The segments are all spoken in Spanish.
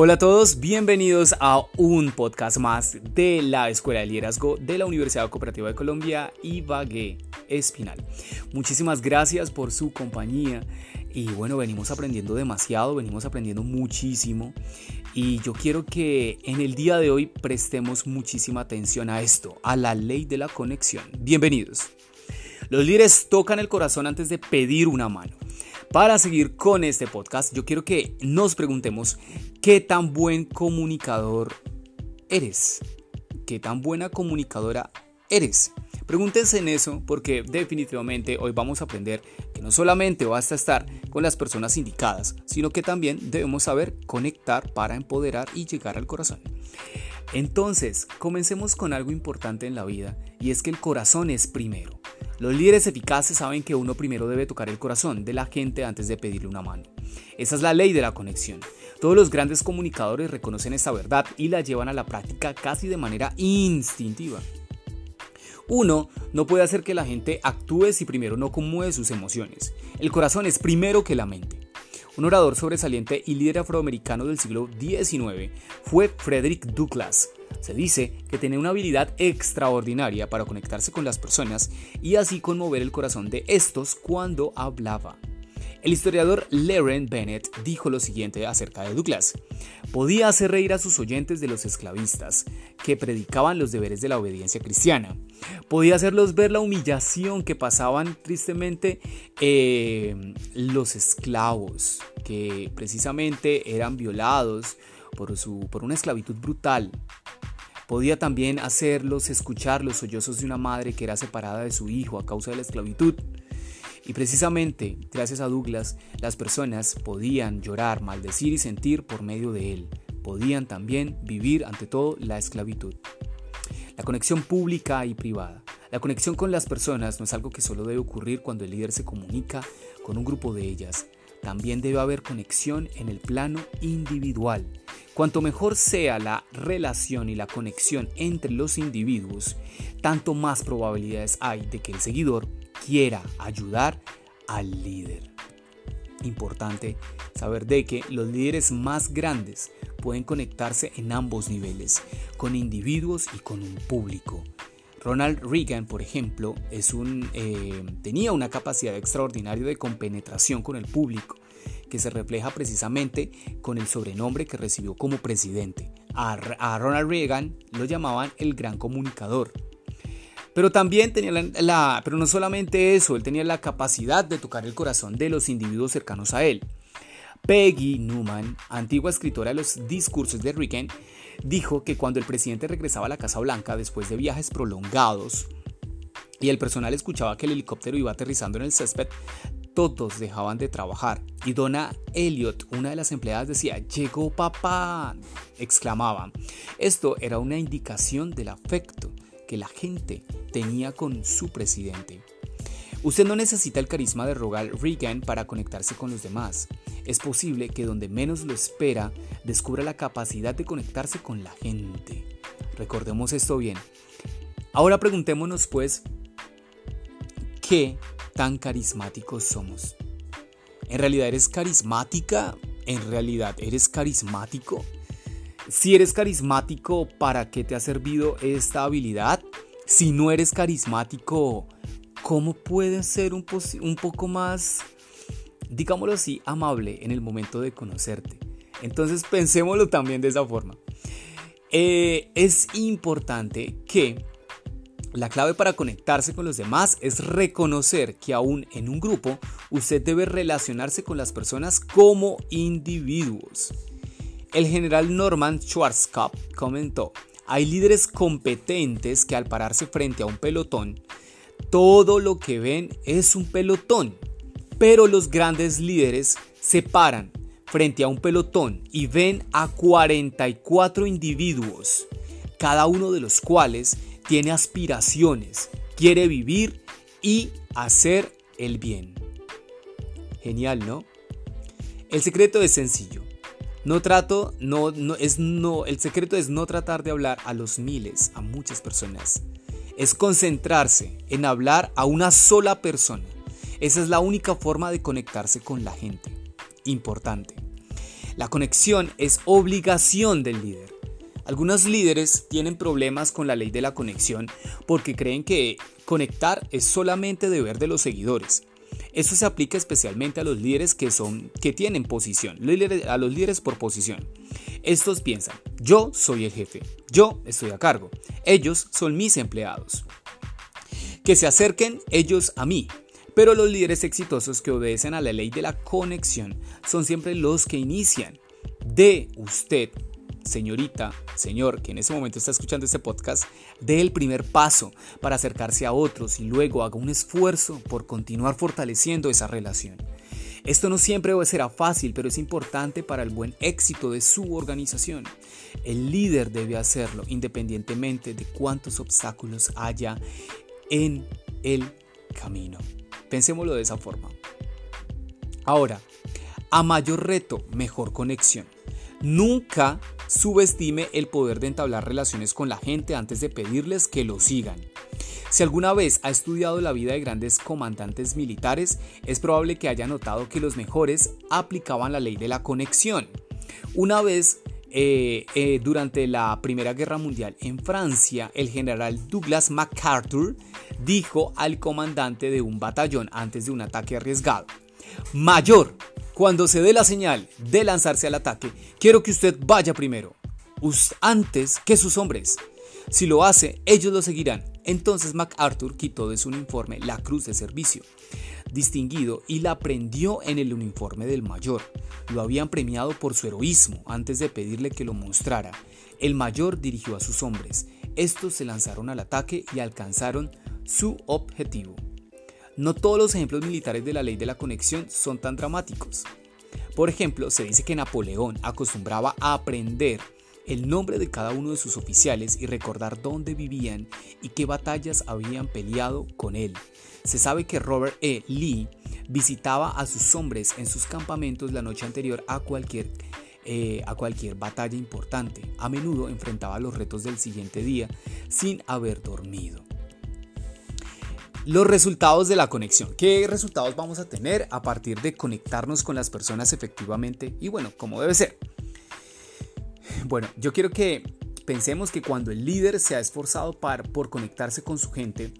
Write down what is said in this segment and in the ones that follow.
Hola a todos, bienvenidos a un podcast más de la Escuela de Liderazgo de la Universidad Cooperativa de Colombia, Ibagué Espinal. Muchísimas gracias por su compañía y bueno, venimos aprendiendo demasiado, venimos aprendiendo muchísimo y yo quiero que en el día de hoy prestemos muchísima atención a esto, a la ley de la conexión. Bienvenidos. Los líderes tocan el corazón antes de pedir una mano. Para seguir con este podcast, yo quiero que nos preguntemos qué tan buen comunicador eres. ¿Qué tan buena comunicadora eres? Pregúntense en eso porque definitivamente hoy vamos a aprender que no solamente basta estar con las personas indicadas, sino que también debemos saber conectar para empoderar y llegar al corazón. Entonces, comencemos con algo importante en la vida y es que el corazón es primero. Los líderes eficaces saben que uno primero debe tocar el corazón de la gente antes de pedirle una mano. Esa es la ley de la conexión. Todos los grandes comunicadores reconocen esta verdad y la llevan a la práctica casi de manera instintiva. Uno no puede hacer que la gente actúe si primero no conmueve sus emociones. El corazón es primero que la mente. Un orador sobresaliente y líder afroamericano del siglo XIX fue Frederick Douglass, se dice que tenía una habilidad extraordinaria para conectarse con las personas y así conmover el corazón de estos cuando hablaba. El historiador Leren Bennett dijo lo siguiente acerca de Douglas. Podía hacer reír a sus oyentes de los esclavistas, que predicaban los deberes de la obediencia cristiana. Podía hacerlos ver la humillación que pasaban tristemente eh, los esclavos, que precisamente eran violados por, su, por una esclavitud brutal. Podía también hacerlos escuchar los sollozos de una madre que era separada de su hijo a causa de la esclavitud. Y precisamente, gracias a Douglas, las personas podían llorar, maldecir y sentir por medio de él. Podían también vivir ante todo la esclavitud. La conexión pública y privada. La conexión con las personas no es algo que solo debe ocurrir cuando el líder se comunica con un grupo de ellas. También debe haber conexión en el plano individual. Cuanto mejor sea la relación y la conexión entre los individuos, tanto más probabilidades hay de que el seguidor quiera ayudar al líder. Importante saber de que los líderes más grandes pueden conectarse en ambos niveles, con individuos y con un público. Ronald Reagan, por ejemplo, es un, eh, tenía una capacidad extraordinaria de compenetración con el público que se refleja precisamente con el sobrenombre que recibió como presidente. A, Ronald Reagan lo llamaban el gran comunicador. Pero también tenía la, pero no solamente eso, él tenía la capacidad de tocar el corazón de los individuos cercanos a él. Peggy Newman, antigua escritora de los discursos de Reagan, dijo que cuando el presidente regresaba a la Casa Blanca después de viajes prolongados y el personal escuchaba que el helicóptero iba aterrizando en el césped, todos dejaban de trabajar y Donna Elliot, una de las empleadas, decía, llegó papá, exclamaba. Esto era una indicación del afecto que la gente tenía con su presidente. Usted no necesita el carisma de Rogal Reagan para conectarse con los demás. Es posible que donde menos lo espera, descubra la capacidad de conectarse con la gente. Recordemos esto bien. Ahora preguntémonos pues, ¿qué tan carismáticos somos. ¿En realidad eres carismática? ¿En realidad eres carismático? Si eres carismático, ¿para qué te ha servido esta habilidad? Si no eres carismático, ¿cómo puedes ser un, poco más, digámoslo así, amable en el momento de conocerte? Entonces pensémoslo también de esa forma. Eh, es importante que la clave para conectarse con los demás es reconocer que aún en un grupo usted debe relacionarse con las personas como individuos. El general Norman Schwarzkopf comentó, hay líderes competentes que al pararse frente a un pelotón, todo lo que ven es un pelotón, pero los grandes líderes se paran frente a un pelotón y ven a 44 individuos, cada uno de los cuales tiene aspiraciones, quiere vivir y hacer el bien. Genial, ¿no? El secreto es sencillo. No trato, no, no, es no, el secreto es no tratar de hablar a los miles, a muchas personas. Es concentrarse en hablar a una sola persona. Esa es la única forma de conectarse con la gente. Importante. La conexión es obligación del líder. Algunos líderes tienen problemas con la ley de la conexión porque creen que conectar es solamente deber de los seguidores. Esto se aplica especialmente a los líderes que, son, que tienen posición, a los líderes por posición. Estos piensan, yo soy el jefe, yo estoy a cargo, ellos son mis empleados. Que se acerquen ellos a mí. Pero los líderes exitosos que obedecen a la ley de la conexión son siempre los que inician. De usted señorita, señor, que en ese momento está escuchando este podcast, dé el primer paso para acercarse a otros y luego haga un esfuerzo por continuar fortaleciendo esa relación. Esto no siempre será fácil, pero es importante para el buen éxito de su organización. El líder debe hacerlo independientemente de cuántos obstáculos haya en el camino. Pensémoslo de esa forma. Ahora, a mayor reto, mejor conexión. Nunca subestime el poder de entablar relaciones con la gente antes de pedirles que lo sigan. Si alguna vez ha estudiado la vida de grandes comandantes militares, es probable que haya notado que los mejores aplicaban la ley de la conexión. Una vez eh, eh, durante la Primera Guerra Mundial en Francia, el general Douglas MacArthur dijo al comandante de un batallón antes de un ataque arriesgado, Mayor, cuando se dé la señal de lanzarse al ataque, quiero que usted vaya primero, antes que sus hombres. Si lo hace, ellos lo seguirán. Entonces MacArthur quitó de su uniforme la cruz de servicio distinguido y la prendió en el uniforme del mayor. Lo habían premiado por su heroísmo antes de pedirle que lo mostrara. El mayor dirigió a sus hombres. Estos se lanzaron al ataque y alcanzaron su objetivo. No todos los ejemplos militares de la ley de la conexión son tan dramáticos. Por ejemplo, se dice que Napoleón acostumbraba a aprender el nombre de cada uno de sus oficiales y recordar dónde vivían y qué batallas habían peleado con él. Se sabe que Robert E. Lee visitaba a sus hombres en sus campamentos la noche anterior a cualquier, eh, a cualquier batalla importante. A menudo enfrentaba los retos del siguiente día sin haber dormido. Los resultados de la conexión. ¿Qué resultados vamos a tener a partir de conectarnos con las personas efectivamente? Y bueno, como debe ser. Bueno, yo quiero que pensemos que cuando el líder se ha esforzado por conectarse con su gente,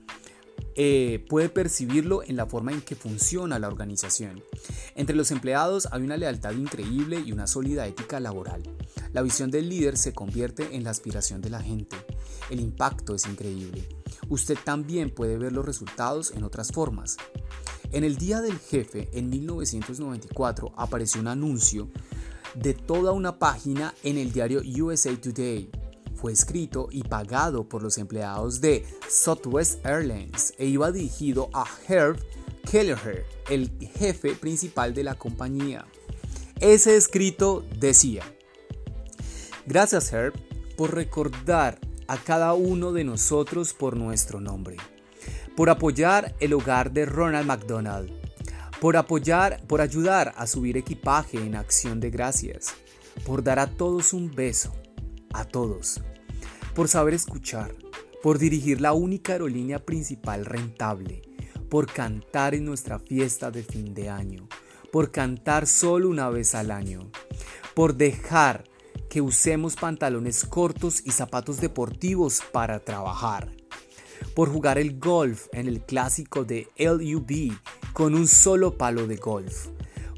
eh, puede percibirlo en la forma en que funciona la organización. Entre los empleados hay una lealtad increíble y una sólida ética laboral. La visión del líder se convierte en la aspiración de la gente. El impacto es increíble usted también puede ver los resultados en otras formas. En el Día del Jefe, en 1994, apareció un anuncio de toda una página en el diario USA Today. Fue escrito y pagado por los empleados de Southwest Airlines e iba dirigido a Herb Kelleher, el jefe principal de la compañía. Ese escrito decía, Gracias Herb por recordar a cada uno de nosotros por nuestro nombre, por apoyar el hogar de Ronald McDonald, por apoyar, por ayudar a subir equipaje en acción de gracias, por dar a todos un beso, a todos, por saber escuchar, por dirigir la única aerolínea principal rentable, por cantar en nuestra fiesta de fin de año, por cantar solo una vez al año, por dejar que usemos pantalones cortos y zapatos deportivos para trabajar. Por jugar el golf en el clásico de LUB con un solo palo de golf.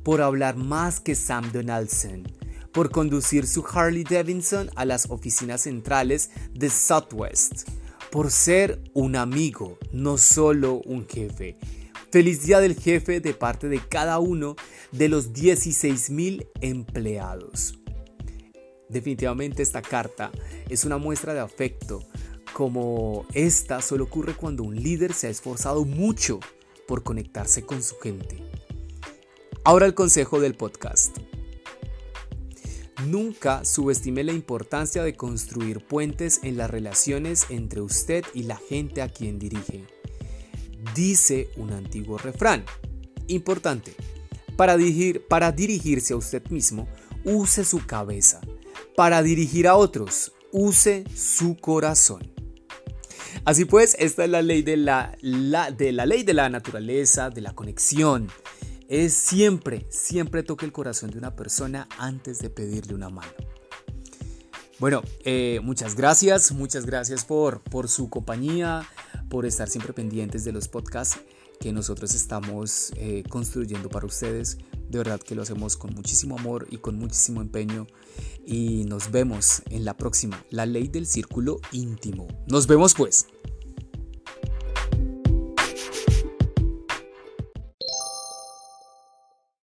Por hablar más que Sam Donaldson. Por conducir su Harley Davidson a las oficinas centrales de Southwest. Por ser un amigo, no solo un jefe. Feliz día del jefe de parte de cada uno de los 16.000 empleados. Definitivamente esta carta es una muestra de afecto, como esta solo ocurre cuando un líder se ha esforzado mucho por conectarse con su gente. Ahora el consejo del podcast. Nunca subestime la importancia de construir puentes en las relaciones entre usted y la gente a quien dirige. Dice un antiguo refrán. Importante. Para, dirigir, para dirigirse a usted mismo, use su cabeza para dirigir a otros. Use su corazón. Así pues, esta es la ley de la, de la ley de la naturaleza, de la conexión. es siempre, siempre toque el corazón de una persona antes de pedirle una mano. Bueno, eh, muchas gracias, muchas gracias por, por su compañía, por estar siempre pendientes de los podcasts que nosotros estamos eh, construyendo para ustedes. De verdad que lo hacemos con muchísimo amor y con muchísimo empeño. Y nos vemos en la próxima, la ley del círculo íntimo. Nos vemos pues.